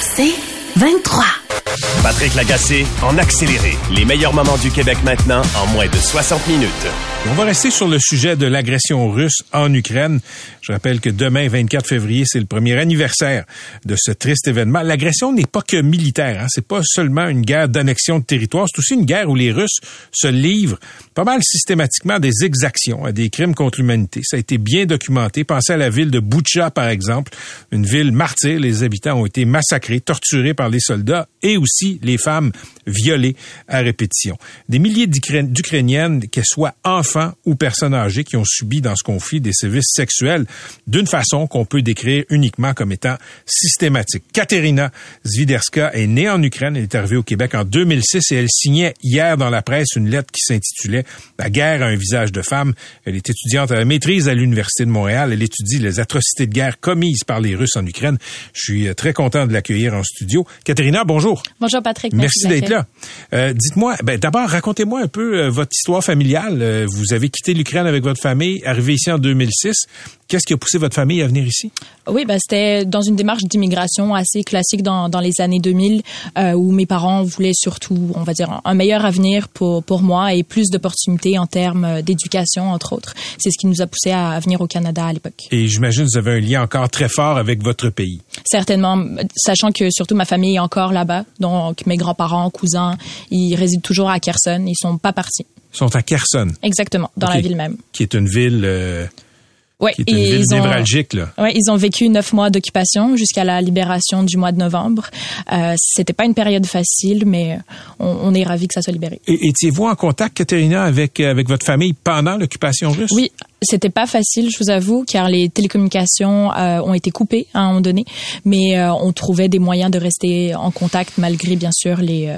C'est 23. Patrick Lagacé en accéléré. Les meilleurs moments du Québec maintenant en moins de 60 minutes. On va rester sur le sujet de l'agression russe en Ukraine. Je rappelle que demain, 24 février, c'est le premier anniversaire de ce triste événement. L'agression n'est pas que militaire. Hein. C'est pas seulement une guerre d'annexion de territoire. C'est aussi une guerre où les Russes se livrent pas mal systématiquement à des exactions, à des crimes contre l'humanité. Ça a été bien documenté. Pensez à la ville de Butcha, par exemple, une ville martyre. Les habitants ont été massacrés, torturés par les soldats et aussi les femmes violées à répétition. Des milliers d'Ukrainiennes, qu'elles soient enfants ou personnes âgées qui ont subi dans ce conflit des sévices sexuels d'une façon qu'on peut décrire uniquement comme étant systématique. Katerina Zwiderska est née en Ukraine, elle est arrivée au Québec en 2006 et elle signait hier dans la presse une lettre qui s'intitulait La guerre a un visage de femme. Elle est étudiante à la maîtrise à l'Université de Montréal. Elle étudie les atrocités de guerre commises par les Russes en Ukraine. Je suis euh, très content de l'accueillir en studio. Katerina, bonjour. Bonjour Patrick. Merci, d'être là. Euh, dites-moi, ben, d'abord, racontez-moi un peu euh, votre histoire familiale. vous vous avez quitté l'Ukraine avec votre famille, arrivé ici en 2006. Qu'est-ce qui a poussé votre famille à venir ici? Oui, ben, c'était dans une démarche d'immigration assez classique dans, dans les années 2000, euh, où mes parents voulaient surtout, on va dire, un meilleur avenir pour, pour moi et plus d'opportunités en termes d'éducation, entre autres. C'est ce qui nous a poussé à, venir au Canada à l'époque. Et j'imagine que vous avez un lien encore très fort avec votre pays. Certainement, sachant que surtout ma famille est encore là-bas, donc mes grands-parents, cousins, ils résident toujours à Kherson, ils sont pas partis sont à Kherson. Exactement, dans la ville même. Qui est une ville. Euh, Ouais, qui est une ville névralgique, là. Ouais, ils ont vécu neuf mois d'occupation jusqu'à la libération du mois de novembre. Euh, C'était pas une période facile, mais on, on est ravis que ça soit libéré. Et étiez-vous en contact, Katerina, avec euh, avec votre famille pendant l'occupation russe? Oui, c'était pas facile, je vous avoue, car les télécommunications euh, ont été coupées à un moment donné, mais euh, on trouvait des moyens de rester en contact malgré bien sûr les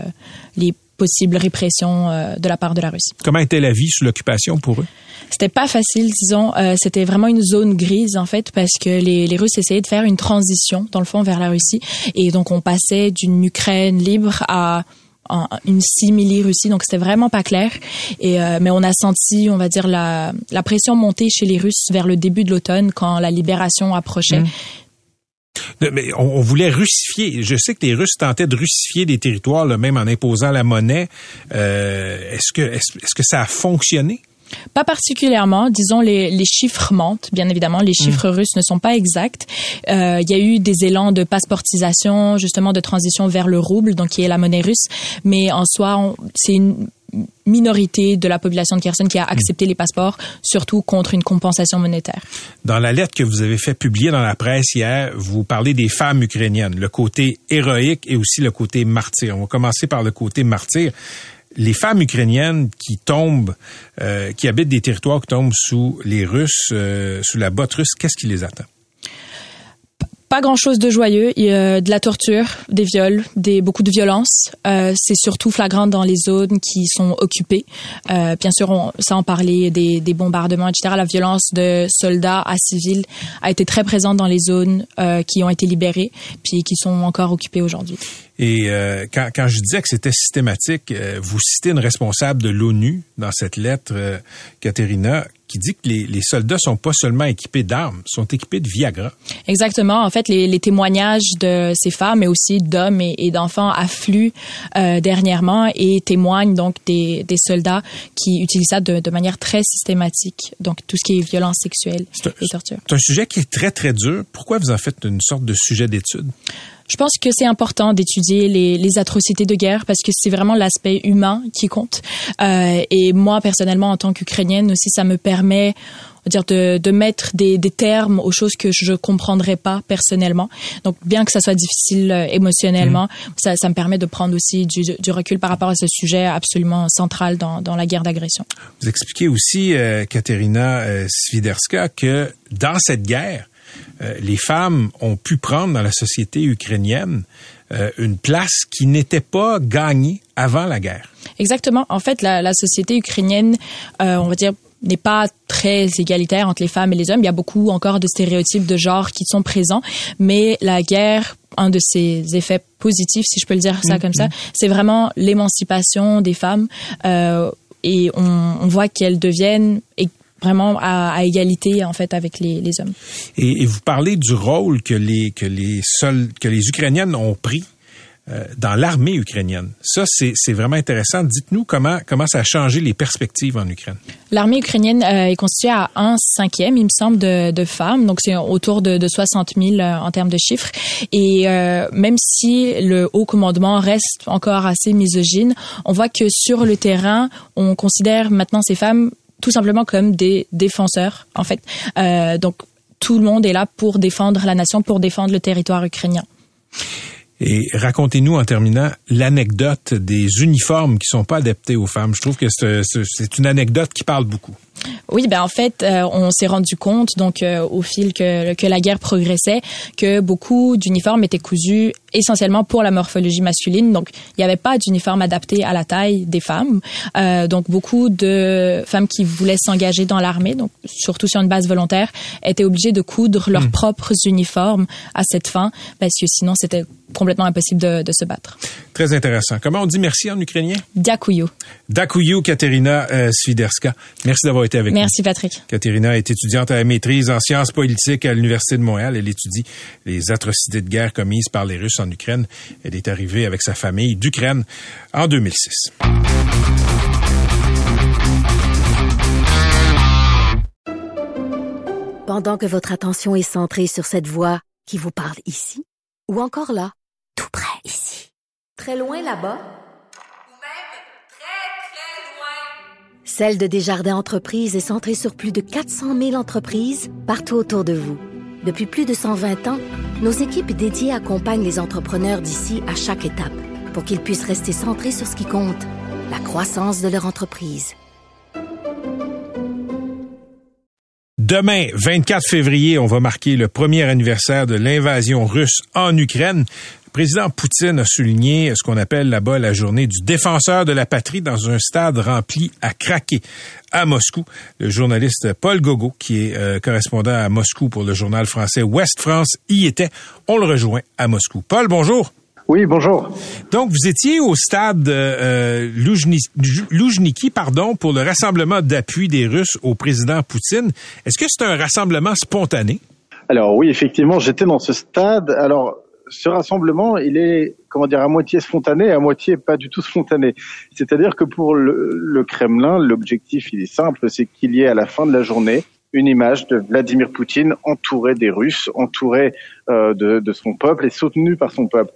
les possible répression euh, de la part de la Russie. Comment était la vie sous l'occupation pour eux? C'était pas facile, disons. Euh, c'était vraiment une zone grise, en fait, parce que les, les, Russes essayaient de faire une transition, dans le fond, vers la Russie. Et donc, on passait d'une Ukraine libre à une simili-Russie, donc c'était vraiment pas clair. Et euh, mais on a senti, on va dire la, la pression monter chez les Russes vers le début de l'automne quand la libération approchait. Mmh. Mais on, voulait russifier. Je sais que les Russes tentaient de russifier des territoires, même en imposant la monnaie. Euh, est-ce que est-ce que ça a fonctionné? Pas particulièrement. Disons, les, les chiffres mentent, bien évidemment. Les chiffres mm. russes ne sont pas exacts. Euh, il y a eu des élans de passeportisation, justement, de transition vers le rouble, donc qui est la monnaie russe. Mais en soi, c'est une minorité de la population de Kherson qui a accepté les passeports, surtout contre une compensation monétaire. Dans la lettre que vous avez fait publier dans la presse hier, vous parlez des femmes ukrainiennes, le côté héroïque et aussi le côté martyr. On va commencer par le côté martyr. Les femmes ukrainiennes qui tombent, euh, qui habitent des territoires qui tombent sous les Russes, euh, sous la botte russe, qu'est-ce qui les attend? Pas grand chose de joyeux. Il y a de la torture, des viols, des beaucoup de violence. Euh, c'est surtout flagrant dans les zones qui sont occupées. Euh, bien sûr, on, sans parler des, des, bombardements, etc. La violence de soldats à civils a été très présente dans les zones euh, qui ont été libérées, puis qui sont encore occupées aujourd'hui. Et euh, quand, quand, je disais que c'était systématique, euh, vous citez une responsable de l'ONU dans cette lettre, euh, Katerina, qui dit que les, les, soldats sont pas seulement équipés d'armes, sont équipés de Viagra. Exactement. En fait, les, les témoignages de ces femmes, mais aussi d'hommes et, et d'enfants affluent euh, dernièrement et témoignent donc des, des soldats qui utilisent ça de, de, manière très systématique. Donc, tout ce qui est violence sexuelle et torture. C'est un sujet qui est très, très dur. Pourquoi vous en faites une sorte de sujet d'étude? Je pense que c'est important d'étudier les, les, atrocités de guerre parce que c'est vraiment l'aspect humain qui compte. Euh, et moi, personnellement, en tant qu'Ukrainienne aussi, ça me permet dire de, de mettre des, des, termes aux choses que je comprendrais pas personnellement. Donc, bien que ça soit difficile euh, émotionnellement, mmh. ça, ça, me permet de prendre aussi du, du, recul par rapport à ce sujet absolument central dans, dans la guerre d'agression. Vous expliquez aussi, euh, Katerina euh, Swiderska, que dans cette guerre, les femmes ont pu prendre dans la société ukrainienne une place qui n'était pas gagnée avant la guerre. Exactement. En fait, la, la société ukrainienne, on va dire, n'est pas très égalitaire entre les femmes et les hommes. Il y a beaucoup encore de stéréotypes de genre qui sont présents, mais la guerre, un de ses effets positifs, si je peux le dire ça comme ça, mm-hmm. c'est vraiment l'émancipation des femmes euh, et on, on voit qu'elles deviennent vraiment à, à, égalité en fait avec les, les hommes. Et, et, vous parlez du rôle que les que les seuls que les Ukrainiennes ont pris euh, dans l'armée ukrainienne. Ça, c'est vraiment intéressant. Dites-nous comment, comment ça a changé les perspectives en Ukraine. L'armée ukrainienne euh, est constituée à un cinquième, il me semble, de, de femmes. Donc, c'est autour de, de 60 000 euh, en termes de chiffres. Et même si le haut commandement reste encore assez misogyne, on voit que sur le terrain, on considère maintenant ces femmes tout simplement comme des défenseurs, en fait. donc, tout le monde est là pour défendre la nation, pour défendre le territoire ukrainien. Et racontez-nous en terminant l'anecdote des uniformes qui sont pas adaptés aux femmes. Je trouve que c'est une anecdote qui parle beaucoup. Oui, ben en fait, euh, on s'est rendu compte donc euh, au fil que, que la guerre progressait que beaucoup d'uniformes étaient cousus essentiellement pour la morphologie masculine. Donc, il n'y avait pas d'uniforme adapté à la taille des femmes. Euh, donc, beaucoup de femmes qui voulaient s'engager dans l'armée, donc surtout sur une base volontaire, étaient obligées de coudre leurs hmm. propres uniformes à cette fin, parce que sinon, c'était complètement impossible de, de, se battre. Très intéressant. Comment on dit merci en ukrainien? Dakuyu. Dakuyu, Katerina Swiderska. Merci d'avoir été avec nous. Merci, Patrick. Katerina est étudiante à la maîtrise en sciences politiques à l'Université de Montréal. Elle étudie les atrocités de guerre commises par les Russes en Ukraine. Elle est arrivée avec sa famille d'Ukraine en 2006. Pendant que votre attention est centrée sur cette voix qui vous parle ici, ou encore là, tout près ici, très loin là-bas, Celle de Desjardins Entreprises est centrée sur plus de 400 000 entreprises partout autour de vous. Depuis plus de 120 ans, nos équipes dédiées accompagnent les entrepreneurs d'ici à chaque étape pour qu'ils puissent rester centrés sur ce qui compte, la croissance de leur entreprise. Demain, 24 février, on va marquer le premier anniversaire de l'invasion russe en Ukraine. Président Poutine a souligné ce qu'on appelle là-bas la journée du défenseur de la patrie dans un stade rempli à craquer à Moscou. Le journaliste Paul Gogo, qui est euh, correspondant à Moscou pour le journal français Ouest France, y était. On le rejoint à Moscou. Paul, bonjour. Oui, bonjour. Donc, vous étiez au stade euh, Loujniki, pardon, pour le rassemblement d'appui des Russes au président Poutine. Est-ce que c'est un rassemblement spontané? Alors oui, effectivement, j'étais dans ce stade. Alors, ce rassemblement, il est, comment dire, à moitié spontané, à moitié pas du tout spontané. C'est-à-dire que pour le, Kremlin, l'objectif, il est simple, c'est qu'il y ait à la fin de la journée une image de Vladimir Poutine entouré des Russes, entouré euh, de, son peuple et soutenu par son peuple.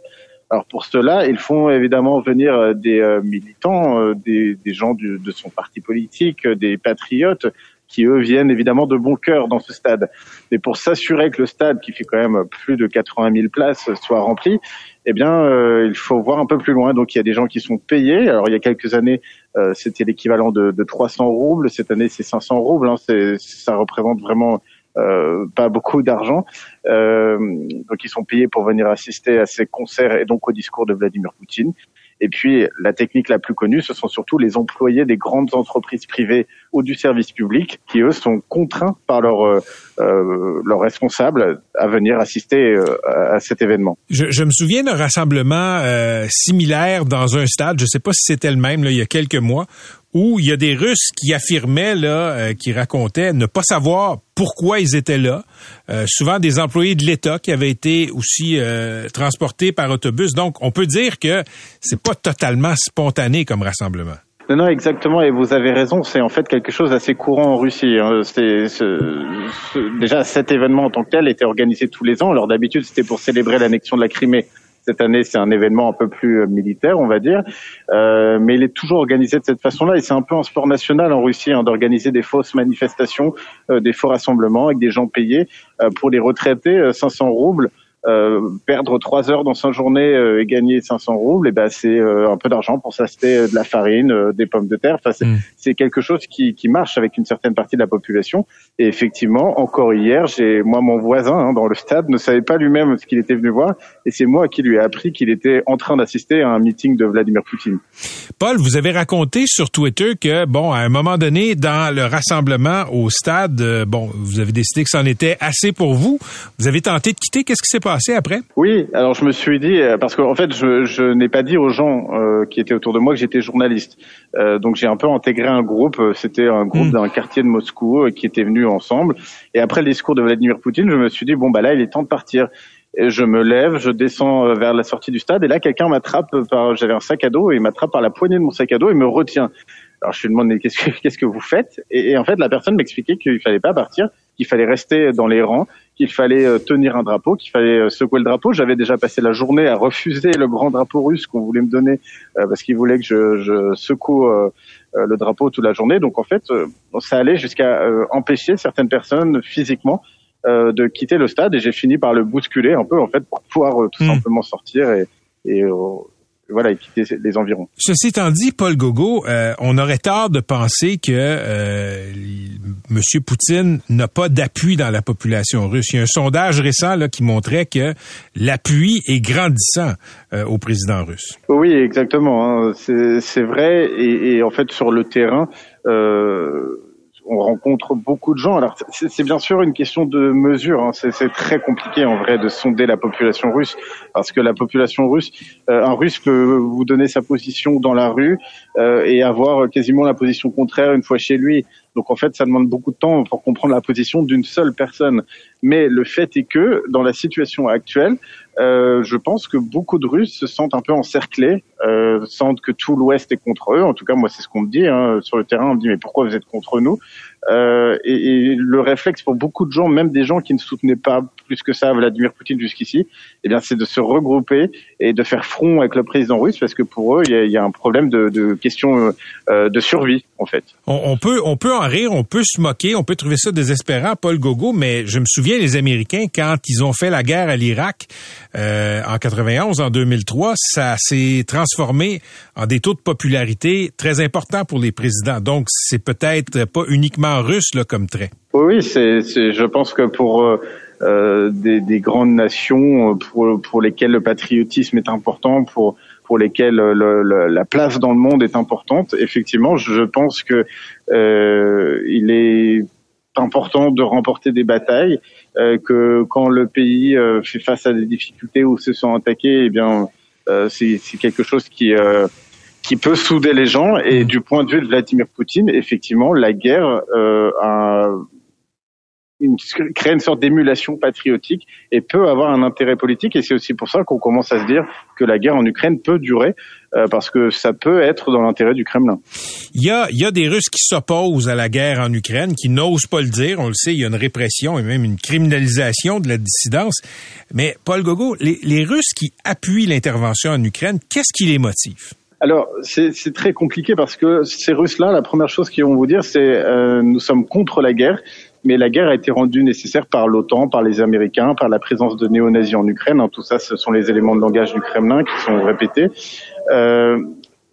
Alors pour cela, ils font évidemment venir euh, des euh, militants, des, gens de son parti politique, des patriotes qui eux viennent évidemment de bon cœur dans ce stade. Mais pour s'assurer que le stade, qui fait quand même plus de 80 000 places, soit rempli, eh bien, euh, il faut voir un peu plus loin. Donc, il y a des gens qui sont payés. Alors, il y a quelques années, euh, c'était l'équivalent de, de, 300 roubles. Cette année, c'est 500 roubles. Hein. Ça représente vraiment euh, pas beaucoup d'argent. Euh, donc, ils sont payés pour venir assister à ces concerts et donc au discours de Vladimir Poutine. Et puis, la technique la plus connue, ce sont surtout les employés des grandes entreprises privées ou du service public qui, eux, sont contraints par leurs euh, euh responsables à venir assister euh, à cet événement. Je, je, me souviens d'un rassemblement euh, similaire dans un stade, je ne sais pas si c'était le même, là, il y a quelques mois, où il y a des Russes qui affirmaient, là, euh, qui racontaient ne pas savoir pourquoi ils étaient là. Euh, souvent des employés de l'État qui avaient été aussi euh, transportés par autobus. Donc, on peut dire que c'est pas totalement spontané comme rassemblement. Non, non, exactement, et vous avez raison, c'est en fait quelque chose d'assez courant en Russie. Hein. Déjà, cet événement en tant que tel était organisé tous les ans. Alors d'habitude, c'était pour célébrer l'annexion de la Crimée. Cette année, c'est un événement un peu plus euh, militaire, on va dire, euh, mais il est toujours organisé de cette façon-là. Et c'est un peu un sport national en Russie hein, d'organiser des fausses manifestations, euh, des faux rassemblements avec des gens payés. Euh, pour les retraités, 500 roubles, euh, perdre trois heures dans sa journée euh, et gagner 500 roubles, et eh ben c'est un peu d'argent pour s'acheter de la farine, des pommes de terre. Enfin, c'est quelque chose qui, qui marche avec une certaine partie de la population. Et effectivement, encore hier, j'ai moi mon voisin hein, dans le stade ne savait pas lui-même ce qu'il était venu voir, et c'est moi qui lui ai appris qu'il était en train d'assister à un meeting de Vladimir Poutine. Paul, vous avez raconté sur Twitter que bon, à un moment donné, dans le rassemblement au stade, bon, vous avez décidé que c'en était assez pour vous. Vous avez tenté de quitter. Qu'est-ce qui s'est passé après? Oui, alors je me suis dit euh, parce qu'en fait je, je n'ai pas dit aux gens euh, qui étaient autour de moi que j'étais journaliste. Euh, donc j'ai un peu intégré un groupe. C'était un groupe hmm. d'un quartier de Moscou qui était venu ensemble. Et après le discours de Vladimir Poutine, je me suis dit bon bah là il est temps de partir. Et je me lève, je descends vers la sortie du stade et là quelqu'un m'attrape par j'avais un sac à dos et il m'attrape par la poignée de mon sac à dos et me retient. Alors je lui demande qu'est-ce que qu'est-ce que vous faites? Et, et, en fait la personne m'expliquait qu'il fallait pas partir, qu'il fallait rester dans les rangs, qu'il fallait euh, tenir un drapeau, qu'il fallait euh, secouer le drapeau. J'avais déjà passé la journée à refuser le grand drapeau russe qu'on voulait me donner euh, parce qu'il voulait que je, je secoue le drapeau toute la journée. Donc en fait, ça allait jusqu'à empêcher certaines personnes physiquement de quitter le stade et j'ai fini par le bousculer un peu en fait pour pouvoir tout hmm. simplement sortir et, et voilà, et quitter les environs. Ceci étant dit, Paul Gogo, euh, on aurait tort de penser que euh, M. Poutine n'a pas d'appui dans la population russe. Il y a un sondage récent là, qui montrait que l'appui est grandissant euh, au président russe. Oui, exactement. Hein. C'est vrai. Et, et, en fait, sur le terrain, euh, on rencontre beaucoup de gens. Alors c'est bien sûr une question de mesure. Hein. C'est très compliqué en vrai de sonder la population russe parce que la population russe, euh, un Russe peut vous donner sa position dans la rue euh, et avoir quasiment la position contraire une fois chez lui. Donc en fait, ça demande beaucoup de temps pour comprendre la position d'une seule personne. Mais le fait est que dans la situation actuelle, euh, je pense que beaucoup de Russes se sentent un peu encerclés, euh, sentent que tout l'Ouest est contre eux. En tout cas, moi, c'est ce qu'on me dit hein. sur le terrain. On me dit mais pourquoi vous êtes contre nous? Euh, et, le réflexe pour beaucoup de gens, même des gens qui ne soutenaient pas plus que ça Vladimir Poutine jusqu'ici, eh bien, c'est de se regrouper et de faire front avec le président russe, parce que pour eux, il y a, un problème de, de question euh, de survie, en fait. On, on, peut, on peut en rire, on peut se moquer, on peut trouver ça désespérant, Paul Gogo, mais je me souviens les Américains quand ils ont fait la guerre à l'Irak euh, en 91, en 2003, ça s'est transformé en des taux de popularité très importants pour les présidents. Donc, c'est peut-être pas uniquement russe là, comme trait. Oui, c'est, je pense que pour euh, euh, des, des, grandes nations, pour, pour lesquelles le patriotisme est important, pour pour lesquelles le, la place dans le monde est importante, effectivement, je pense que euh, il est important de remporter des batailles, euh, que quand le pays euh, fait face à des difficultés ou se sent attaqué, eh bien, euh, c'est quelque chose qui qui peut souder les gens. Et du point de vue de Vladimir Poutine, effectivement, la guerre euh, a une, crée une sorte d'émulation patriotique et peut avoir un intérêt politique. Et c'est aussi pour ça qu'on commence à se dire que la guerre en Ukraine peut durer, euh, parce que ça peut être dans l'intérêt du Kremlin. Il y a, il y a des Russes qui s'opposent à la guerre en Ukraine, qui n'osent pas le dire. On le sait, il y a une répression et même une criminalisation de la dissidence. Mais Paul Gogo, les, les Russes qui appuient l'intervention en Ukraine, qu'est-ce qui les motive? Alors, c'est très compliqué parce que ces Russes-là, la première chose qu'ils vont vous dire, c'est euh, nous sommes contre la guerre, mais la guerre a été rendue nécessaire par l'OTAN, par les Américains, par la présence de néo-nazis en Ukraine. Hein, tout ça, ce sont les éléments de langage du Kremlin qui sont répétés. Euh,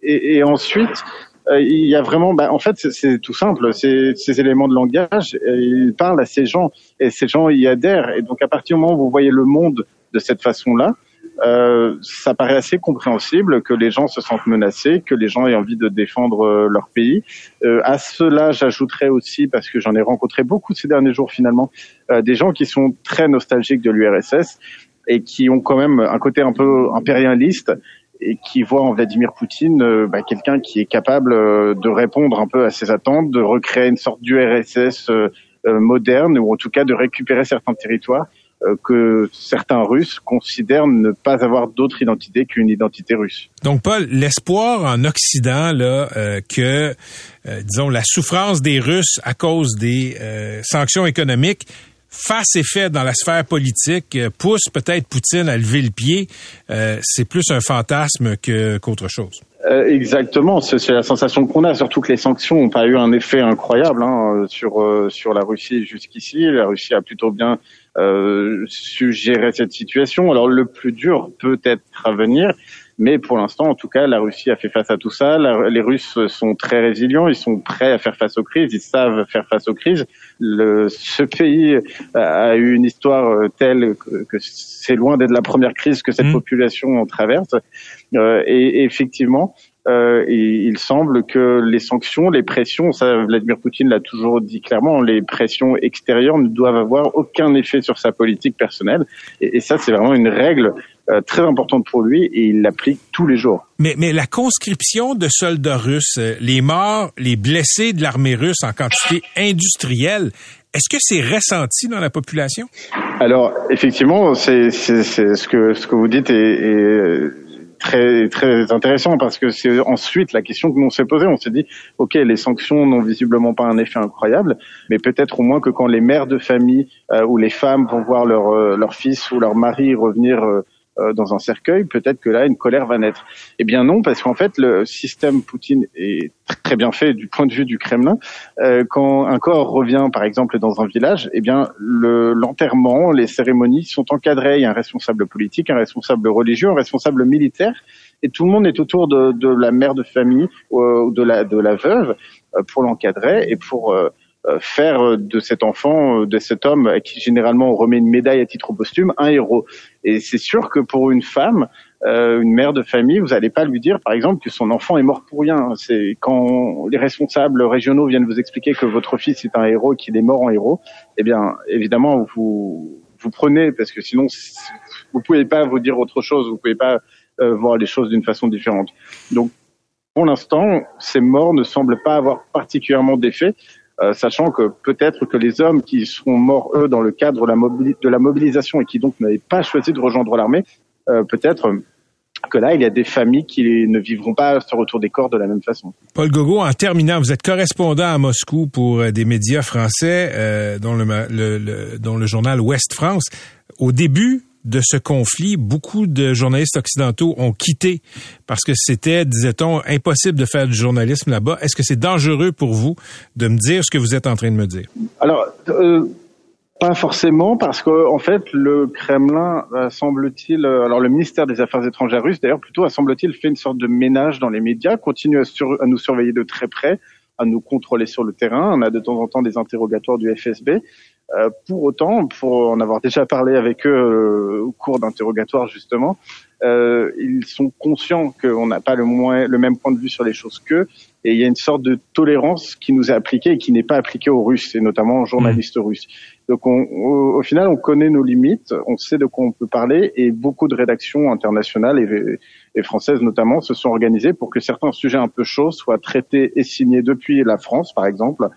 et, et, ensuite, euh, il y a vraiment, bah, en fait, c'est tout simple. Ces éléments de langage, euh, ils parlent à ces gens, et ces gens y adhèrent. Et donc, à partir du moment où vous voyez le monde de cette façon-là, euh, ça paraît assez compréhensible que les gens se sentent menacés, que les gens aient envie de défendre euh, leur pays. Euh, à cela, j'ajouterais aussi, parce que j'en ai rencontré beaucoup ces derniers jours finalement, euh, des gens qui sont très nostalgiques de l'URSS et qui ont quand même un côté un peu impérialiste et qui voient en Vladimir Poutine bah, quelqu'un qui est capable de répondre un peu à ses attentes, de recréer une sorte d'URSS moderne ou en tout cas de récupérer certains territoires euh, que certains Russes considèrent ne pas avoir d'autre identité qu'une identité russe. Donc, Paul, l'espoir en Occident là euh, que, euh, disons, la souffrance des Russes à cause des sanctions économiques face et fait dans la sphère politique euh, pousse peut-être Poutine à lever le pied. Euh, c'est plus un fantasme que qu'autre chose. Euh, exactement, c'est la sensation qu'on a, surtout que les sanctions n'ont pas eu un effet incroyable hein, sur sur la Russie jusqu'ici. La Russie a plutôt bien su gérer cette situation. Alors le plus dur peut être à venir, mais pour l'instant, en tout cas, la Russie a fait face à tout ça. les Russes sont très résilients, ils sont prêts à faire face aux crises, ils savent faire face aux crises. Le, ce pays a eu une histoire euh, telle que, c'est loin d'être la première crise que cette mmh. population traverse. Euh, et, effectivement, euh, il semble que les sanctions, les pressions, ça Vladimir Poutine l'a toujours dit clairement, les pressions extérieures ne doivent avoir aucun effet sur sa politique personnelle. Et, et ça, c'est vraiment une règle euh, très importante pour lui et il l'applique tous les jours. Mais, mais la conscription de soldats russes, euh, les morts, les blessés de l'armée russe en quantité industrielle, est-ce que c'est ressenti dans la population? Alors effectivement, c'est ce que ce que vous dites est, très très intéressant parce que c'est ensuite la question que l'on s'est posée. On s'est dit, ok, les sanctions n'ont visiblement pas un effet incroyable, mais peut-être au moins que quand les mères de famille euh, ou les femmes vont voir leur leur fils ou leur mari revenir euh, dans un cercueil, peut-être que là, une colère va naître. Eh bien non, parce qu'en fait, le système Poutine est très bien fait du point de vue du Kremlin. Euh, quand un corps revient, par exemple, dans un village, eh bien, l'enterrement, les cérémonies sont encadrées. Il y a un responsable politique, un responsable religieux, un responsable militaire, et tout le monde est autour de, de la mère de famille euh, ou de la, de la veuve pour l'encadrer et pour euh, faire de cet enfant, euh, de cet homme à qui généralement on remet une médaille à titre posthume, un héros. Et c'est sûr que pour une femme, euh, une mère de famille, vous n'allez pas lui dire, par exemple, que son enfant est mort pour rien. C'est quand les responsables régionaux viennent vous expliquer que votre fils est un héros, qu'il est mort en héros. Eh bien, évidemment, vous vous prenez parce que sinon, vous pouvez pas vous dire autre chose. Vous pouvez pas voir les choses d'une façon différente. Donc, pour l'instant, ces morts ne semblent pas avoir particulièrement d'effet. Euh, sachant que peut-être que les hommes qui seront morts, eux, dans le cadre de la, mobilisation et qui donc n'avaient pas choisi de rejoindre l'armée, euh, peut-être que là, il y a des familles qui ne vivront pas ce retour des corps de la même façon. Paul Gogo, en terminant, vous êtes correspondant à Moscou pour euh, des médias français, dont, le, dont le journal Ouest France. Au début de ce conflit, beaucoup de journalistes occidentaux ont quitté parce que c'était, disait-on, impossible de faire du journalisme là-bas. Est-ce que c'est dangereux pour vous de me dire ce que vous êtes en train de me dire? Alors, euh, pas forcément, parce que en fait, le Kremlin semble-t-il, euh, alors le ministère des Affaires étrangères russe, d'ailleurs, plutôt, semble-t-il, fait une sorte de ménage dans les médias, continue à nous surveiller de très près, à nous contrôler sur le terrain. On a de temps en temps des interrogatoires du FSB. Euh, pour autant, pour en avoir déjà parlé avec eux euh, au cours d'interrogatoires justement, euh, ils sont conscients qu'on n'a pas le, moins, le même point de vue sur les choses qu'eux, et il y a une sorte de tolérance qui nous est appliquée et qui n'est pas appliquée aux Russes, et notamment aux journalistes mmh. russes. Donc on, au, final, on connaît nos limites, on sait de quoi on peut parler, et beaucoup de rédactions internationales et, et françaises notamment se sont organisées pour que certains sujets un peu chauds soient traités et signés depuis la France, par exemple,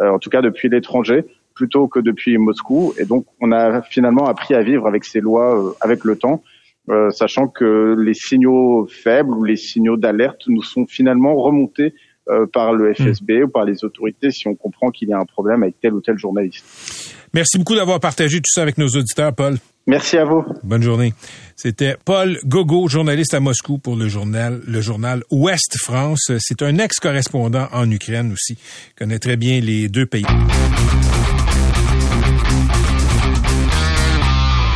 en tout cas depuis l'étranger, plutôt que depuis Moscou. Et donc, on a finalement appris à vivre avec ces lois euh, avec le temps, euh, sachant que les signaux faibles ou les signaux d'alerte nous sont finalement remontés euh, par le FSB ou par les autorités si on comprend qu'il y a un problème avec tel ou tel journaliste. Merci beaucoup d'avoir partagé tout ça avec nos auditeurs, Paul. Merci à vous. Bonne journée. C'était Paul Gogo, journaliste à Moscou pour le journal, le journal Ouest France. C'est un ex-correspondant en Ukraine aussi. Il connaît très bien les deux pays.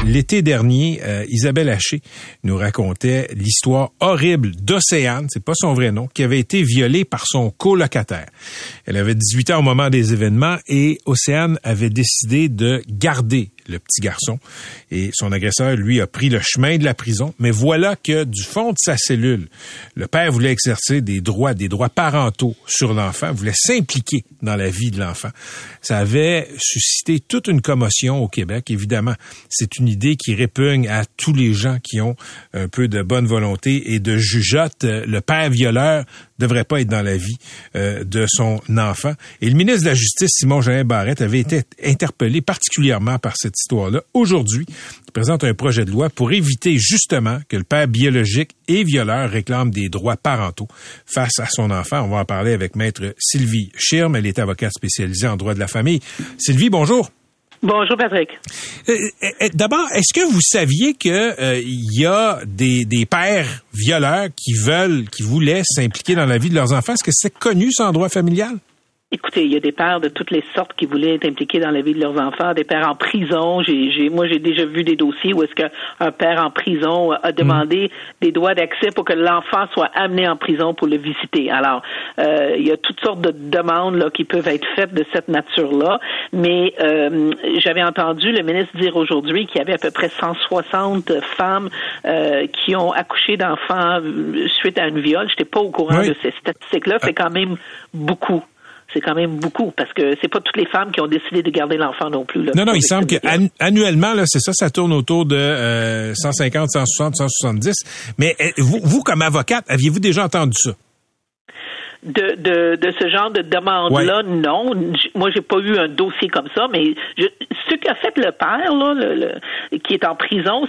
L'été dernier, euh, Isabelle Haché nous racontait l'histoire horrible d'Océane, c'est pas son vrai nom, qui avait été violée par son colocataire. Elle avait 18 ans au moment des événements et Océane avait décidé de garder le petit garçon. Et son agresseur, lui, a pris le chemin de la prison. Mais voilà que du fond de sa cellule, le père voulait exercer des droits, des droits parentaux sur l'enfant, voulait s'impliquer dans la vie de l'enfant. Ça avait suscité toute une commotion au Québec. Évidemment, c'est une idée qui répugne à tous les gens qui ont un peu de bonne volonté et de jugeote. Le père violeur devrait pas être dans la vie euh, de son enfant. Et le ministre de la Justice, Simon Jean Barrette, avait été interpellé particulièrement par cette histoire-là. Aujourd'hui, il présente un projet de loi pour éviter justement que le père biologique et violeur réclame des droits parentaux face à son enfant. On va en parler avec maître Sylvie Schirm. Elle est avocate spécialisée en droit de la famille. Sylvie, bonjour. Bonjour Patrick. Euh, euh, d'abord, est-ce que vous saviez que il y a des, des pères violeurs qui veulent, qui voulaient s'impliquer dans la vie de leurs enfants? Est-ce que c'est connu ce droit familial? Écoutez, il y a des pères de toutes les sortes qui voulaient être impliqués dans la vie de leurs enfants, des pères en prison. J'ai, moi, j'ai déjà vu des dossiers où est-ce qu'un père en prison a demandé des droits d'accès pour que l'enfant soit amené en prison pour le visiter. Alors, euh, il y a toutes sortes de demandes là, qui peuvent être faites de cette nature-là. Mais euh, j'avais entendu le ministre dire aujourd'hui qu'il y avait à peu près 160 femmes euh, qui ont accouché d'enfants suite à un viol. J'étais pas au courant de ces statistiques-là. C'est quand même beaucoup c'est quand même beaucoup parce que c'est pas toutes les femmes qui ont décidé de garder l'enfant non plus. Là, non, non, il semble que annuellement, là, c'est ça, ça tourne autour de euh, 150, 160, 170. Mais eh, vous, vous, comme avocate, aviez-vous déjà entendu ça? De, de, de ce genre de demande-là, non. Moi, j'ai pas eu un dossier comme ça, mais je, ce qu'a fait le père, là, le, qui est en prison,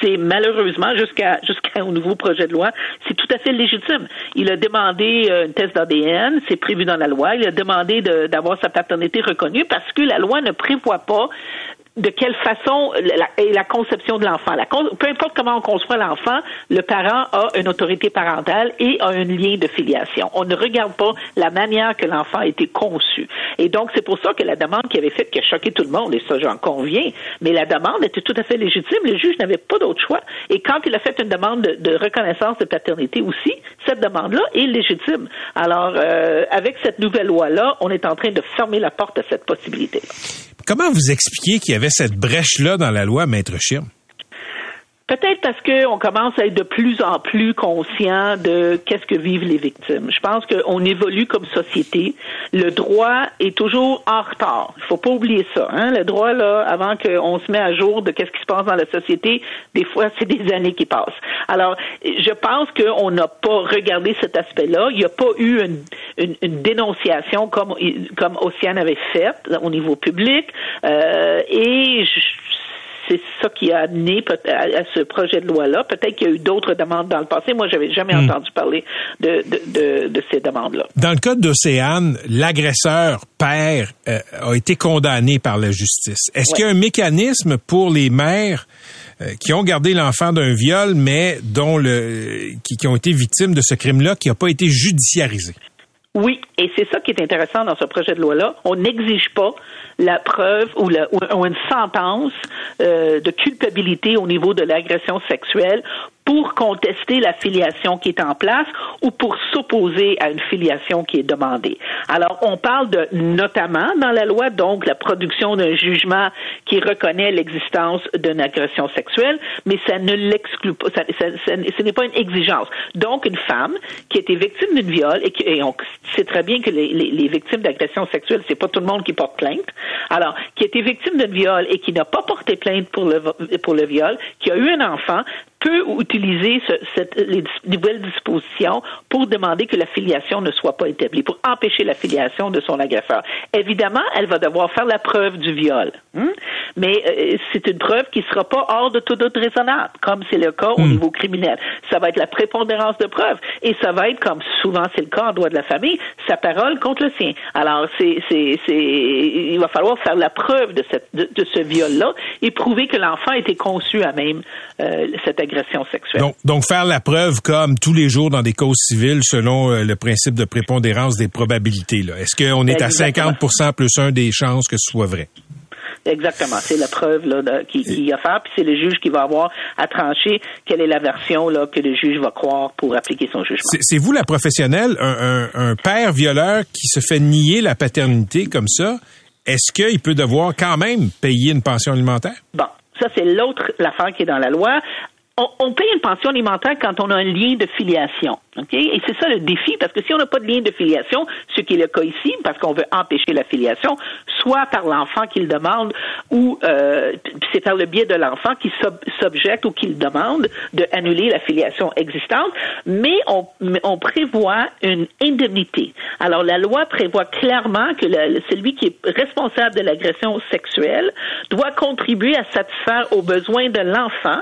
c'est malheureusement jusqu'à jusqu'au nouveau projet de loi, c'est tout à fait légitime. Il a demandé euh, un test d'ADN, c'est prévu dans la loi. Il a demandé d'avoir sa paternité reconnue parce que la loi ne prévoit pas de quelle façon la, est la conception de l'enfant. peu importe comment on construit l'enfant, le parent a une autorité parentale et a un lien de filiation. On ne regarde pas la manière que l'enfant a été conçu. Et donc, c'est pour ça que la demande qui avait faite, qui a choqué tout le monde, et ça, j'en conviens, mais la demande était tout à fait légitime. Le juge n'avait pas d'autre choix. Et quand il a fait une demande de, reconnaissance de paternité aussi, cette demande-là est légitime. Alors, euh, avec cette nouvelle loi-là, on est en train de fermer la porte à cette possibilité. -là. Comment vous expliquez qu'il y avait cette brèche-là dans la loi, Maître Schirm? Peut-être parce qu'on commence à être de plus en plus conscient de qu'est-ce que vivent les victimes. Je pense qu'on évolue comme société. Le droit est toujours en retard. Il faut pas oublier ça. Hein? Le droit, là, avant qu'on se met à jour de qu'est-ce qui se passe dans la société, des fois, c'est des années qui passent. Alors, je pense qu'on n'a pas regardé cet aspect-là. Il n'y a pas eu une, une, dénonciation comme, comme Océane avait fait au niveau public. Euh, et je, c'est ça qui a amené à, ce projet de loi-là. Peut-être qu'il y a eu d'autres demandes dans le passé. Moi, j'avais jamais hmm. entendu parler de, de, ces demandes-là. Dans le cas d'Océane, l'agresseur père euh, a été condamné par la justice. Est-ce qu'il y a un mécanisme pour les mères euh, qui ont gardé l'enfant d'un viol, mais dont le qui, qui ont été victimes de ce crime-là, qui n'a pas été judiciarisé? Oui, et c'est ça qui est intéressant dans ce projet de loi-là. On n'exige pas la preuve ou, une sentence euh, de culpabilité au niveau de l'agression sexuelle pour contester la filiation qui est en place ou pour s'opposer à une filiation qui est demandée. Alors, on parle de notamment dans la loi, donc, la production d'un jugement qui reconnaît l'existence d'une agression sexuelle, mais ça ne l'exclut pas, ça, ce n'est pas une exigence. Donc, une femme qui a été victime d'une viol et, qui, on sait très bien que les, les, les victimes d'agression sexuelle, c'est pas tout le monde qui porte plainte. Alors, qui a été victime d'un viol et qui n'a pas porté plainte pour le, pour le viol, qui a eu un enfant, peut utiliser ce, cette, les nouvelles dispositions pour demander que la filiation ne soit pas établie, pour empêcher la filiation de son agresseur. Évidemment, elle va devoir faire la preuve du viol, hein? mais euh, c'est une preuve qui ne sera pas hors de tout doute raisonnable, comme c'est le cas au hmm. niveau criminel. Ça va être la prépondérance de preuve et ça va être, comme souvent c'est le cas en droit de la famille, sa parole contre le sien. Alors, c'est, c'est, c'est, il va falloir faire la preuve de, cette, de, de ce viol-là et prouver que l'enfant a été conçu à même euh, cette agression sexuelle. Donc, faire la preuve comme tous les jours dans des causes civiles selon euh, le principe de prépondérance des probabilités. Est-ce qu'on est à 50% plus un des chances que ce soit vrai? Exactement. C'est la preuve là, qui, qui a faire, puis c'est le juge qui va avoir à trancher quelle est la version là, que le juge va croire pour appliquer son jugement. C'est vous la professionnelle, un, un, père violeur qui se fait nier la paternité comme ça, est-ce qu'il peut devoir quand même payer une pension alimentaire? Bon, ça, c'est l'autre l'affaire qui est dans la loi on, paye une pension alimentaire quand on a un lien de filiation. OK? Et c'est ça le défi, parce que si on n'a pas de lien de filiation, ce qui est le cas ici, parce qu'on veut empêcher la filiation, soit par l'enfant qui le demande, ou euh, c'est par le biais de l'enfant qui s'objecte ou qui le demande d'annuler la filiation existante, mais on, on prévoit une indemnité. Alors la loi prévoit clairement que celui qui est responsable de l'agression sexuelle doit contribuer à satisfaire aux besoins de l'enfant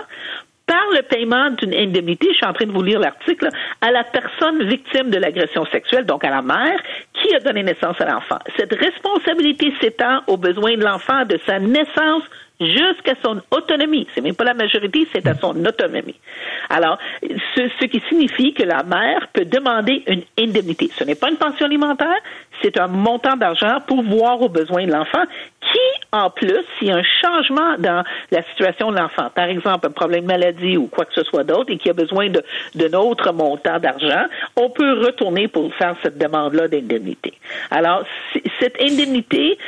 par le paiement d'une indemnité, je suis en train de vous lire l'article, à la personne victime de l'agression sexuelle, donc à la mère, qui a donné naissance à l'enfant. Cette responsabilité s'étend aux besoins de l'enfant de sa naissance jusqu'à son autonomie. C'est même pas la majorité, c'est à son autonomie. Alors, ce, ce, qui signifie que la mère peut demander une indemnité. Ce n'est pas une pension alimentaire, c'est un montant d'argent pour voir aux besoins de l'enfant qui, en plus, s'il y a un changement dans la situation de l'enfant, par exemple un problème de maladie ou quoi que ce soit d'autre, et qui a besoin d'un autre montant d'argent, on peut retourner pour faire cette demande-là d'indemnité. Alors, cette indemnité,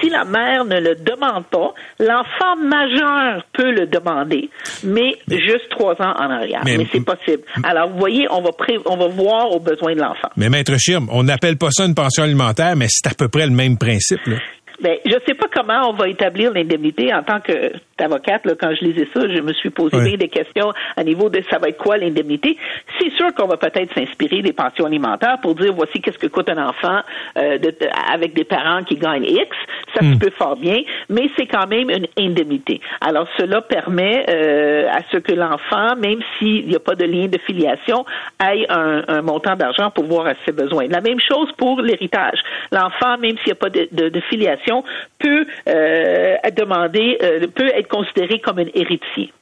si la mère ne le demande pas, l'enfant majeur peut le demander, mais, juste trois ans en arrière. Mais, c'est possible. Alors, vous voyez, on va, pré- on va voir aux besoins de l'enfant. Mais Maître Schirm, on n'appelle pas ça une pension alimentaire, mais c'est à peu près le même principe. Là. Ben, je sais pas comment on va établir l'indemnité en tant qu'avocate. Là, quand je lisais ça, je me suis posé Oui. bien des questions à niveau de ça va être quoi l'indemnité. C'est sûr qu'on va peut-être s'inspirer des pensions alimentaires pour dire voici qu'est-ce que coûte un enfant euh, de- avec des parents qui gagnent X. Ça se peut fort bien, mais c'est quand même une indemnité. Alors cela permet euh, à ce que l'enfant, même s'il n'y a pas de lien de filiation, ait un, un montant d'argent pour voir à ses besoins. La même chose pour l'héritage. L'enfant, même s'il n'y a pas de, de- de filiation, peut euh, demander, euh, peut être considéré comme un héritier.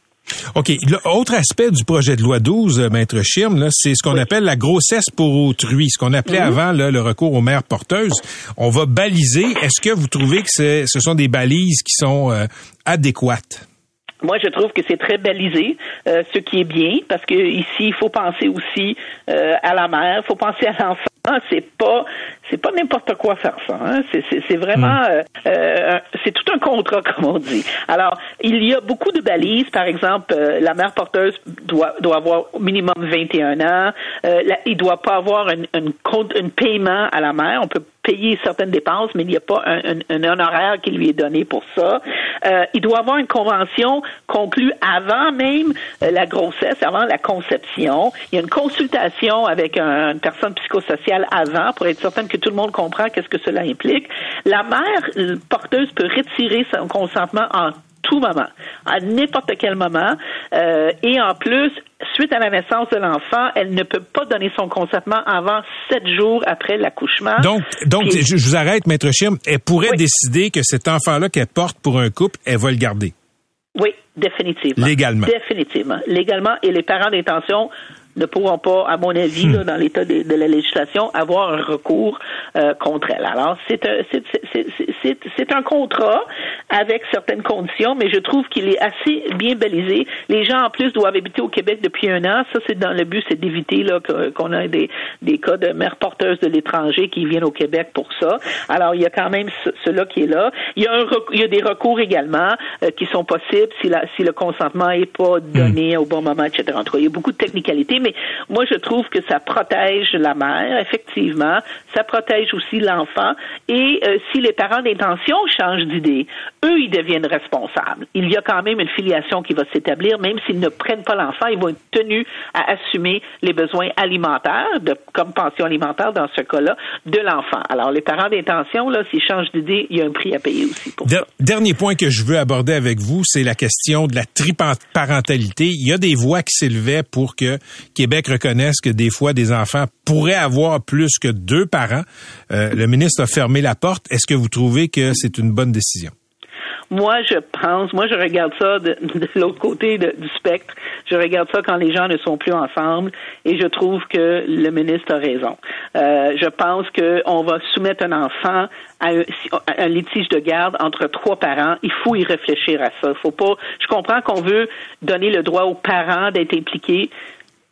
OK. L'autre aspect du projet de loi 12, euh, Maître Schirm, c'est ce qu'on appelle la grossesse pour autrui, ce qu'on appelait avant là, le recours aux mères porteuses. On va baliser. Est-ce que vous trouvez que ce sont des balises qui sont euh, adéquates? Moi, je trouve que c'est très balisé, euh, ce qui est bien, parce que ici, il faut penser aussi euh, à la mère, il faut penser à l'enfant. C'est pas, c'est pas n'importe quoi faire ça. Hein? C'est, vraiment, euh, euh, c'est tout un contrat, comme on dit. Alors, il y a beaucoup de balises. Par exemple, euh, la mère porteuse doit, doit avoir au minimum 21 ans. La- il doit pas avoir un, un compte, un paiement à la mère. On peut payer certaines dépenses, mais il n'y a pas un, un, un honoraire qui lui est donné pour ça. Euh, il doit avoir une convention conclue avant même la grossesse, avant la conception. Il y a une consultation avec un- une personne psychosociale avant pour être certaine que tout le monde comprend qu'est-ce que cela implique. La mère euh, porteuse peut retirer son consentement en tout moment, à n'importe quel moment. Euh, et en plus, suite à la naissance de l'enfant, elle ne peut pas donner son consentement avant sept jours après l'accouchement. Donc, donc Puis- je, vous arrête, Maître Schirm. Elle pourrait Oui. décider que cet enfant-là qu'elle porte pour un couple, elle va le garder. Oui, définitivement. Légalement. Définitivement. Légalement. Et les parents d'intention ne pourront pas, à mon avis, Hmm. là, dans l'état de, de la législation, avoir un recours euh, contre elle. Alors, c'est un, c'est, c'est un contrat avec certaines conditions, mais je trouve qu'il est assez bien balisé. Les gens, en plus, doivent habiter au Québec depuis un an. Ça, c'est dans le but, c'est d'éviter là, qu'on ait des, des cas de mères porteuses de l'étranger qui viennent au Québec pour ça. Alors, il y a quand même ce- cela qui est là. Il y a, un il y a des recours également euh, qui sont possibles si, la, si le consentement n'est pas donné au bon moment, etc. Il y a beaucoup de technicalités, mais moi, je trouve que ça protège la mère, effectivement. Ça protège aussi l'enfant. Et euh, si les parents d'intention changent d'idée, eux, ils deviennent responsables. Il y a quand même une filiation qui va s'établir, même s'ils ne prennent pas l'enfant, ils vont être tenus à assumer les besoins alimentaires, de, comme pension alimentaire dans ce cas-là, de l'enfant. Alors, les parents d'intention, là, s'ils changent d'idée, il y a un prix à payer aussi pour ça. Der- dernier point que je veux aborder avec vous, c'est la question de la triparentalité. Il y a des voix qui s'élevaient pour que Québec reconnaisse que des fois des enfants pourraient avoir plus que deux parents. Euh, le ministre a fermé la porte. Est-ce que vous trouvez que c'est une bonne décision? Moi, je pense, moi, je regarde ça de, l'autre côté du spectre. Je regarde ça quand les gens ne sont plus ensemble et je trouve que le ministre a raison. Euh, je pense qu'on va soumettre un enfant à un, à un litige de garde entre trois parents. Il faut y réfléchir à ça. Faut pas. Je comprends qu'on veut donner le droit aux parents d'être impliqués,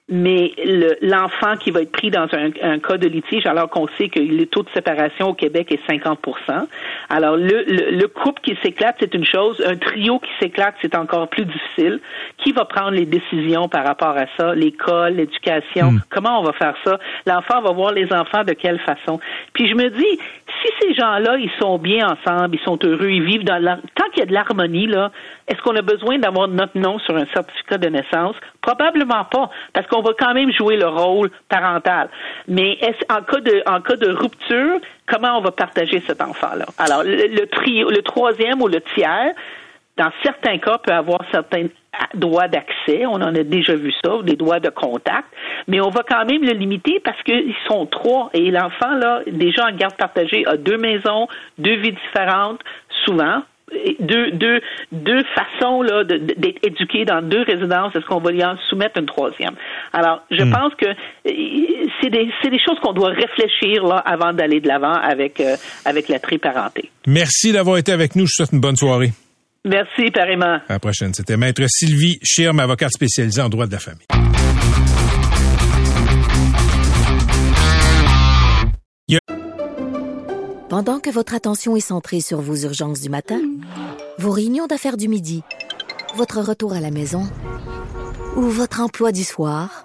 mais le- l'enfant qui va être pris dans un, un cas de litige, alors qu'on sait que le taux de séparation au Québec est 50% alors le, le, le couple qui s'éclate, c'est une chose, un trio qui s'éclate, c'est encore plus difficile. Qui va prendre les décisions par rapport à ça? L'école, l'éducation, comment on va faire ça? L'enfant va voir les enfants de quelle façon? Puis je me dis, si ces gens-là, ils sont bien ensemble, ils sont heureux, ils vivent dans la... Tant qu'il y a de l'harmonie, là, est-ce qu'on a besoin d'avoir notre nom sur un certificat de naissance? Probablement pas, parce qu'on va quand même jouer le rôle parental. Mais est-ce, en cas de, en cas de rupture, comment on va partager cet enfant-là? Alors, le, le trio, le troisième ou le tiers, dans certains cas, peut avoir certains droits d'accès. On en a déjà vu ça, des droits de contact. Mais on va quand même le limiter parce qu'ils sont trois. Et l'enfant, là, déjà en garde partagée, a deux maisons, deux vies différentes, souvent deux, deux, deux façons là, d'être éduqué dans deux résidences. Est-ce qu'on va lui en soumettre une troisième? Alors, je hmm. pense que euh, c'est des, des, choses qu'on doit réfléchir là, avant d'aller de l'avant avec, euh, avec la triparenté. Merci d'avoir été avec nous. Je vous souhaite une bonne soirée. Merci, pareillement. À la prochaine. C'était Maître Sylvie Schirm, avocate spécialisée en droit de la famille. Pendant que votre attention est centrée sur vos urgences du matin, vos réunions d'affaires du midi, votre retour à la maison ou votre emploi du soir,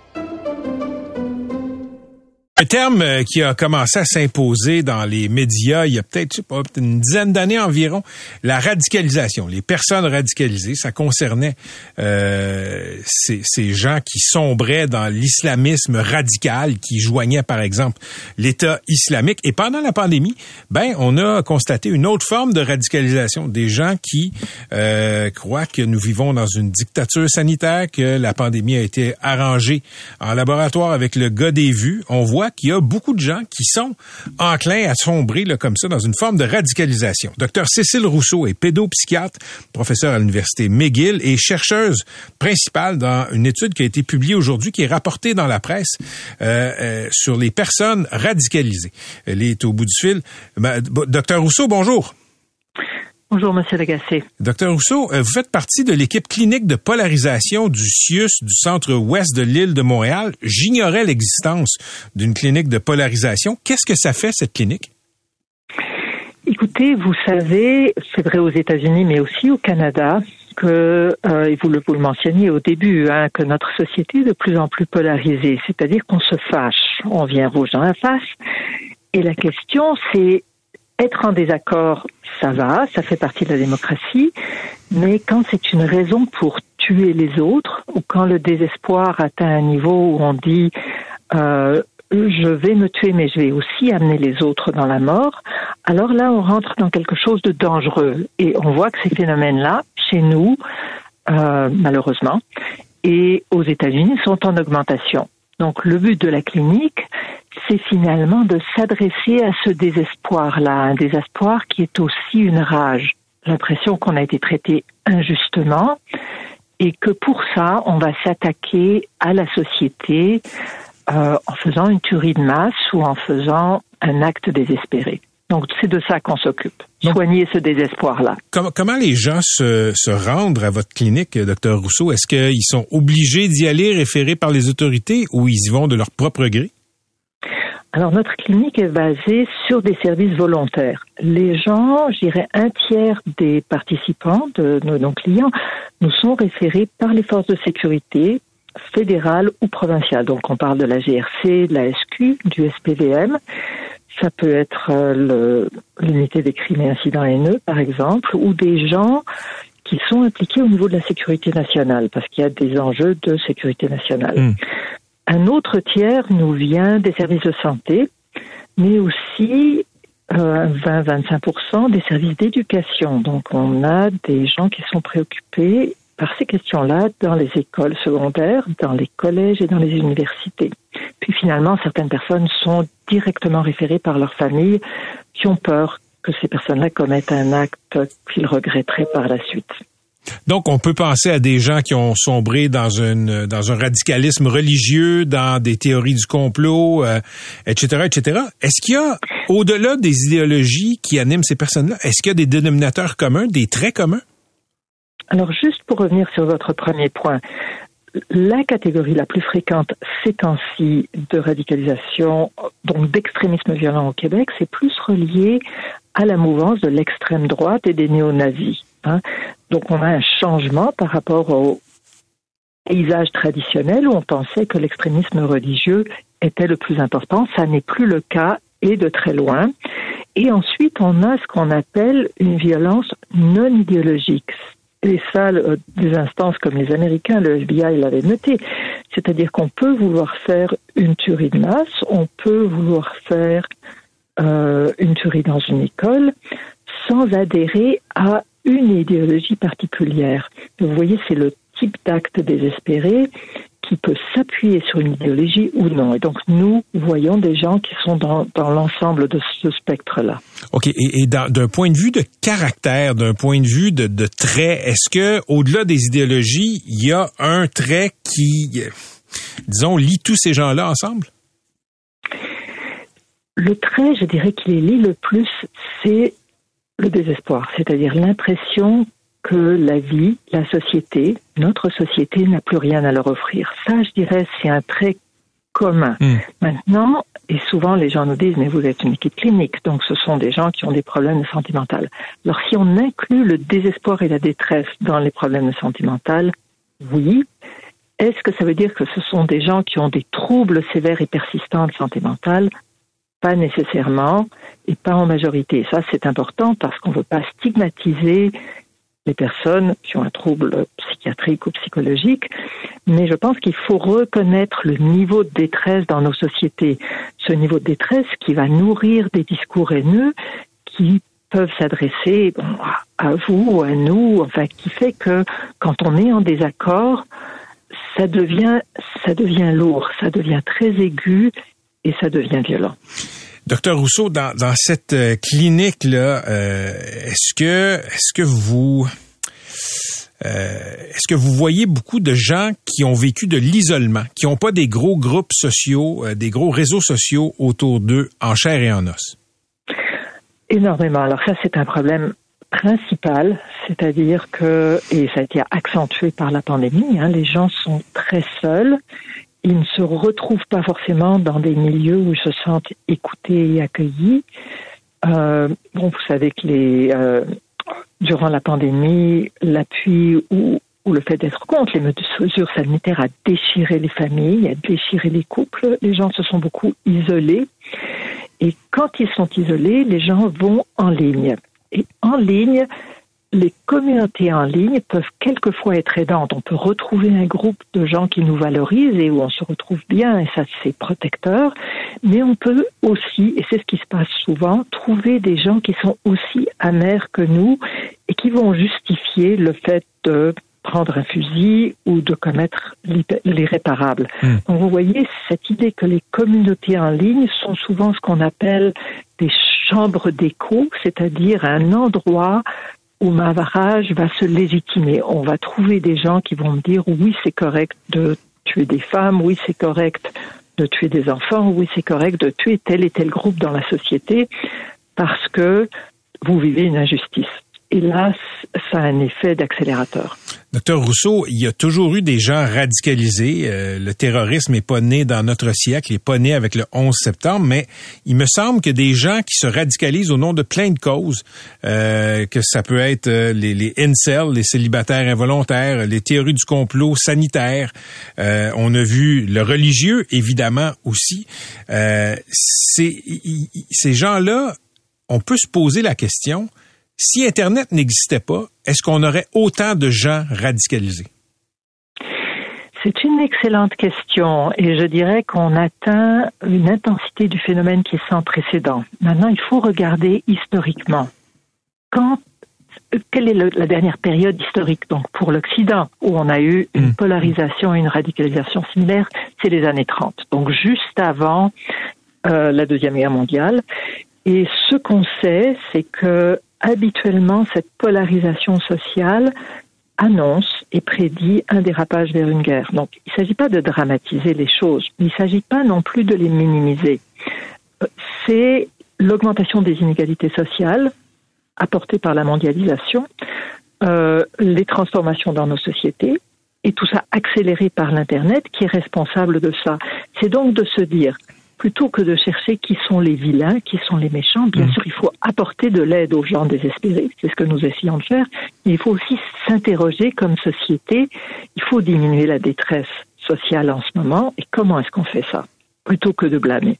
Un terme euh, qui a commencé à s'imposer dans les médias il y a peut-être une dizaine d'années environ, la radicalisation, les personnes radicalisées, ça concernait euh, ces, ces, gens qui sombraient dans l'islamisme radical, qui joignaient par exemple l'État islamique. Et pendant la pandémie, ben on a constaté une autre forme de radicalisation, des gens qui euh, croient que nous vivons dans une dictature sanitaire, que la pandémie a été arrangée en laboratoire avec le gars des vues. On voit qu'il y a beaucoup de gens qui sont enclins à sombrer là, comme ça dans une forme de radicalisation. Docteur Cécile Rousseau est pédopsychiatre, professeur à l'université McGill et chercheuse principale dans une étude qui a été publiée aujourd'hui, qui est rapportée dans la presse euh, euh, sur les personnes radicalisées. Elle est au bout du fil. Docteur Rousseau, bonjour. Bonjour, Monsieur Lagacé. Docteur Rousseau, euh, vous faites partie de l'équipe clinique de polarisation du CIUS du centre-ouest de l'île de Montréal. J'ignorais l'existence d'une clinique de polarisation. Qu'est-ce que ça fait, cette clinique? Écoutez, vous savez, c'est vrai aux États-Unis, mais aussi au Canada, que, euh, et vous le, vous le mentionniez au début, hein, que notre société est de plus en plus polarisée, c'est-à-dire qu'on se fâche, on vient rouge dans la face. Et la question, c'est être en désaccord, ça va, ça fait partie de la démocratie, mais quand c'est une raison pour tuer les autres, ou quand le désespoir atteint un niveau où on dit euh, je vais me tuer, mais je vais aussi amener les autres dans la mort, alors là, on rentre dans quelque chose de dangereux. Et on voit que ces phénomènes-là, chez nous, euh, malheureusement, et aux États-Unis, sont en augmentation. Donc le but de la clinique, c'est finalement de s'adresser à ce désespoir-là, un désespoir qui est aussi une rage, l'impression qu'on a été traité injustement et que pour ça, on va s'attaquer à la société euh, en faisant une tuerie de masse ou en faisant un acte désespéré. Donc c'est de ça qu'on s'occupe, soigner ce désespoir-là. Comment, comment, les gens se, se rendent à votre clinique, docteur Rousseau? Est-ce qu'ils sont obligés d'y aller, référés par les autorités, ou ils y vont de leur propre gré? Alors notre clinique est basée sur des services volontaires. Les gens, je dirais un tiers des participants de nos, clients, nous sont référés par les forces de sécurité fédérales ou provinciales. Donc on parle de la GRC, de la SQ, du SPVM. Ça peut être euh, l'unité des crimes et incidents haineux, par exemple, ou des gens qui sont impliqués au niveau de la sécurité nationale, parce qu'il y a des enjeux de sécurité nationale. Hmm. Un autre tiers nous vient des services de santé, mais aussi euh, 20-25% des services d'éducation. Donc on a des gens qui sont préoccupés par ces questions-là dans les écoles secondaires, dans les collèges et dans les universités. Puis finalement, certaines personnes sont directement référées par leur famille qui ont peur que ces personnes-là commettent un acte qu'ils regretteraient par la suite. Donc, on peut penser à des gens qui ont sombré dans une dans un radicalisme religieux, dans des théories du complot, etc., euh, etc. Est-ce qu'il y a, au-delà des idéologies qui animent ces personnes-là, est-ce qu'il y a des dénominateurs communs, des traits communs? Alors, juste pour revenir sur votre premier point, la catégorie la plus fréquente ces temps-ci de radicalisation, donc d'extrémisme violent au Québec, c'est plus relié à la mouvance de l'extrême droite et des néo-nazis. Hein. Donc on a un changement par rapport au paysage traditionnel où on pensait que l'extrémisme religieux était le plus important. Ça n'est plus le cas et de très loin. Et ensuite, on a ce qu'on appelle une violence non idéologique. Et ça, des instances comme les Américains, le FBI l'avait noté. C'est-à-dire qu'on peut vouloir faire une tuerie de masse, on peut vouloir faire euh, une tuerie dans une école sans adhérer à une idéologie particulière. Vous voyez, c'est le type d'acte désespéré qui peut s'appuyer sur une idéologie ou non. Et donc nous voyons des gens qui sont dans, dans l'ensemble de ce spectre-là. OK. Et, et d'un point de vue de caractère, d'un point de vue de, de trait, est-ce que au-delà des idéologies, il y a un trait qui, disons, lie tous ces gens-là ensemble? Le trait, je dirais qu'il est lié le plus, c'est le désespoir, c'est-à-dire l'impression que la vie, la société, notre société n'a plus rien à leur offrir. Ça, je dirais, c'est un trait commun. Hmm. Maintenant, et souvent les gens nous disent, mais vous êtes une équipe clinique, donc ce sont des gens qui ont des problèmes sentimentaux. Alors si on inclut le désespoir et la détresse dans les problèmes sentimentaux, oui. Est-ce que ça veut dire que ce sont des gens qui ont des troubles sévères et persistants de santé mentale Pas nécessairement et pas en majorité. Ça, c'est important parce qu'on ne veut pas stigmatiser les personnes qui ont un trouble psychiatrique ou psychologique, mais je pense qu'il faut reconnaître le niveau de détresse dans nos sociétés. Ce niveau de détresse qui va nourrir des discours haineux qui peuvent s'adresser à vous ou à nous, enfin, qui fait que quand on est en désaccord, ça devient, ça devient lourd, ça devient très aigu et ça devient violent. Docteur Rousseau, dans, cette euh, clinique là, euh, est-ce que est-ce que vous euh, est-ce que vous voyez beaucoup de gens qui ont vécu de l'isolement, qui n'ont pas des gros groupes sociaux, des gros réseaux sociaux autour d'eux en chair et en os? Énormément. Alors ça, c'est un problème principal, c'est-à-dire que, et ça a été accentué par la pandémie, hein, les gens sont très seuls ils ne se retrouvent pas forcément dans des milieux où ils se sentent écoutés et accueillis. Euh, bon, vous savez que les, euh, durant la pandémie, l'appui ou, ou, le fait d'être contre les mesures sanitaires a déchiré les familles, a déchiré les couples. Les gens se sont beaucoup isolés. Et quand ils sont isolés, les gens vont en ligne. Et en ligne, les communautés en ligne peuvent quelquefois être aidantes. On peut retrouver un groupe de gens qui nous valorisent et où on se retrouve bien, et ça c'est protecteur. Mais on peut aussi, et c'est ce qui se passe souvent, trouver des gens qui sont aussi amers que nous et qui vont justifier le fait de prendre un fusil ou de commettre l'irréparable. Hmm. Donc vous voyez, cette idée que les communautés en ligne sont souvent ce qu'on appelle des chambres d'écho, c'est-à-dire un endroit où ma rage va se légitimer. On va trouver des gens qui vont me dire oui, c'est correct de tuer des femmes, oui, c'est correct de tuer des enfants, oui, c'est correct de tuer tel et tel groupe dans la société parce que vous vivez une injustice. Là, ça a un effet d'accélérateur. Docteur Rousseau, il y a toujours eu des gens radicalisés. Euh, le terrorisme n'est pas né dans notre siècle, il n'est pas né avec le 11 septembre, mais il me semble que des gens qui se radicalisent au nom de plein de causes, euh, que ça peut être euh, les, les incels, les célibataires involontaires, les théories du complot sanitaire. on a vu le religieux, évidemment aussi. ces gens-là, on peut se poser la question si Internet n'existait pas, est-ce qu'on aurait autant de gens radicalisés? C'est une excellente question et je dirais qu'on atteint une intensité du phénomène qui est sans précédent. Maintenant, il faut regarder historiquement. Quand, quelle est la dernière période historique donc pour l'Occident où on a eu une hmm. polarisation et une radicalisation similaire C'est les années 30, donc juste avant euh, la Deuxième Guerre mondiale. Et ce qu'on sait, c'est que habituellement, cette polarisation sociale annonce et prédit un dérapage vers une guerre. Donc, il ne s'agit pas de dramatiser les choses, il ne s'agit pas non plus de les minimiser. C'est l'augmentation des inégalités sociales apportées par la mondialisation, euh, les transformations dans nos sociétés, et tout ça accéléré par l'Internet qui est responsable de ça. C'est donc de se dire, plutôt que de chercher qui sont les vilains, qui sont les méchants, bien mm. sûr, il faut apporter de l'aide aux gens désespérés, c'est ce que nous essayons de faire, mais il faut aussi s'interroger comme société, il faut diminuer la détresse sociale en ce moment, et comment est-ce qu'on fait ça, plutôt que de blâmer?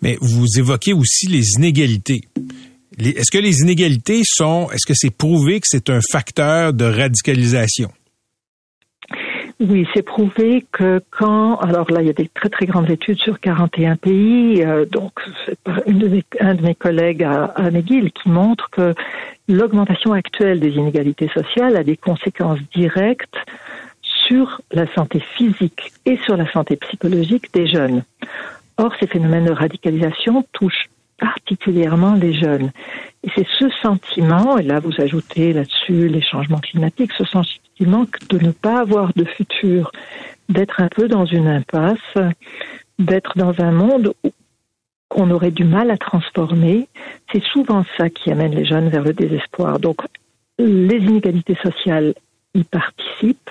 Mais vous évoquez aussi les inégalités. Est-ce que les inégalités sont, est-ce que c'est prouvé que c'est un facteur de radicalisation? Oui, c'est prouvé que quand, alors là, il y a des très très grandes études sur 41 pays, euh, donc c'est une de un de mes collègues à, à McGill qui montre que l'augmentation actuelle des inégalités sociales a des conséquences directes sur la santé physique et sur la santé psychologique des jeunes. Or, ces phénomènes de radicalisation touchent particulièrement les jeunes. Et c'est ce sentiment, et là vous ajoutez là-dessus les changements climatiques, ce sentiment de ne pas avoir de futur, d'être un peu dans une impasse, d'être dans un monde qu'on aurait du mal à transformer, c'est souvent ça qui amène les jeunes vers le désespoir. Donc les inégalités sociales y participent.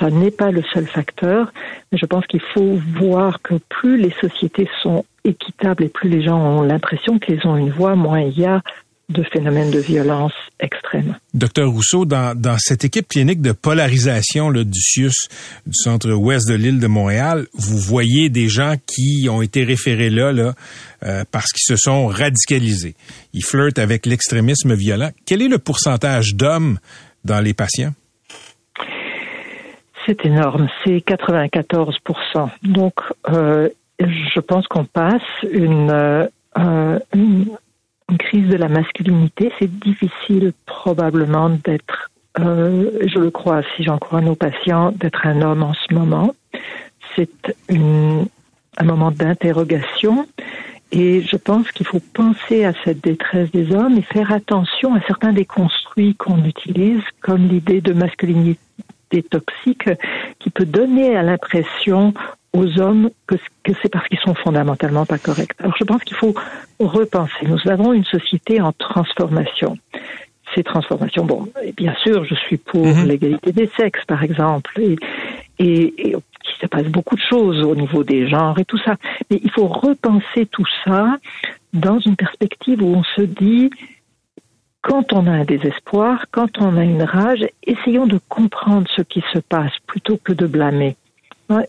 Ça n'est pas le seul facteur, mais je pense qu'il faut voir que plus les sociétés sont équitable et plus les gens ont l'impression qu'ils ont une voix, moins il y a de phénomènes de violence extrême. Docteur Rousseau, dans, dans cette équipe clinique de polarisation là, du CIUS, du centre ouest de l'île de Montréal, vous voyez des gens qui ont été référés là, là euh, parce qu'ils se sont radicalisés. Ils flirtent avec l'extrémisme violent. Quel est le pourcentage d'hommes dans les patients? C'est énorme, c'est 94 Donc, euh, je pense qu'on passe une, euh, une, crise de la masculinité. C'est difficile probablement d'être, euh, je le crois, si j'en crois nos patients, d'être un homme en ce moment. C'est un moment d'interrogation. Et je pense qu'il faut penser à cette détresse des hommes et faire attention à certains des construits qu'on utilise, comme l'idée de masculinité toxique, qui peut donner à l'impression aux hommes que, que c'est parce qu'ils sont fondamentalement pas corrects. Alors je pense qu'il faut repenser. Nous avons une société en transformation. Ces transformations, bon, et bien sûr, je suis pour mhm. l'égalité des sexes, par exemple, et, et, et il se passe beaucoup de choses au niveau des genres et tout ça. Mais il faut repenser tout ça dans une perspective où on se dit, quand on a un désespoir, quand on a une rage, essayons de comprendre ce qui se passe plutôt que de blâmer.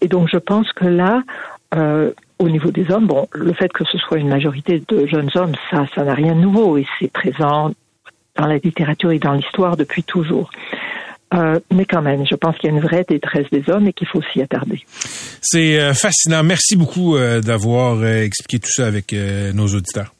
Et donc je pense que là, euh, au niveau des hommes, bon, le fait que ce soit une majorité de jeunes hommes, ça, ça n'a rien de nouveau et c'est présent dans la littérature et dans l'histoire depuis toujours. Euh, mais quand même, je pense qu'il y a une vraie détresse des hommes et qu'il faut s'y attarder. C'est euh, fascinant. Merci beaucoup d'avoir expliqué tout ça avec nos auditeurs.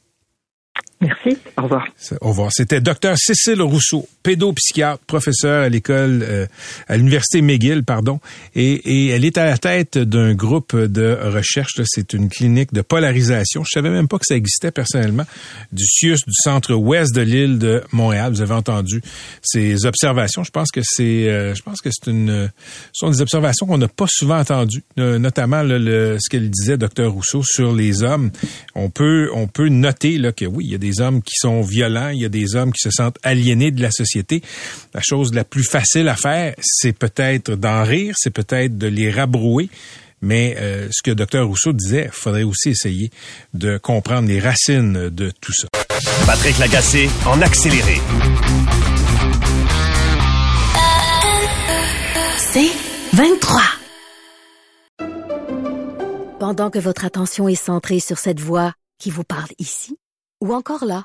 Merci. Au revoir. Au revoir. C'était Dr Cécile Rousseau, pédopsychiatre, professeur à l'école, euh, à l'université McGill, pardon, et, et, elle est à la tête d'un groupe de recherche. C'est une clinique de polarisation. Je savais même pas que ça existait personnellement. Du CIUS, du centre-ouest de l'île de Montréal. Vous avez entendu ces observations. Je pense que c'est, euh, je pense que c'est une, ce sont des observations qu'on n'a pas souvent entendues, euh, notamment le, ce qu'elle disait, Dr Rousseau, sur les hommes. On peut, on peut noter là que oui, il y a des hommes qui sont violents, il y a des hommes qui se sentent aliénés de la société. La chose la plus facile à faire, c'est peut-être d'en rire, c'est peut-être de les rabrouer. Mais euh, ce que Dr Rousseau disait, il faudrait aussi essayer de comprendre les racines de tout ça. Patrick Lagacé en accéléré. C'est 23. Pendant que votre attention est centrée sur cette voix qui vous parle ici, ou encore là,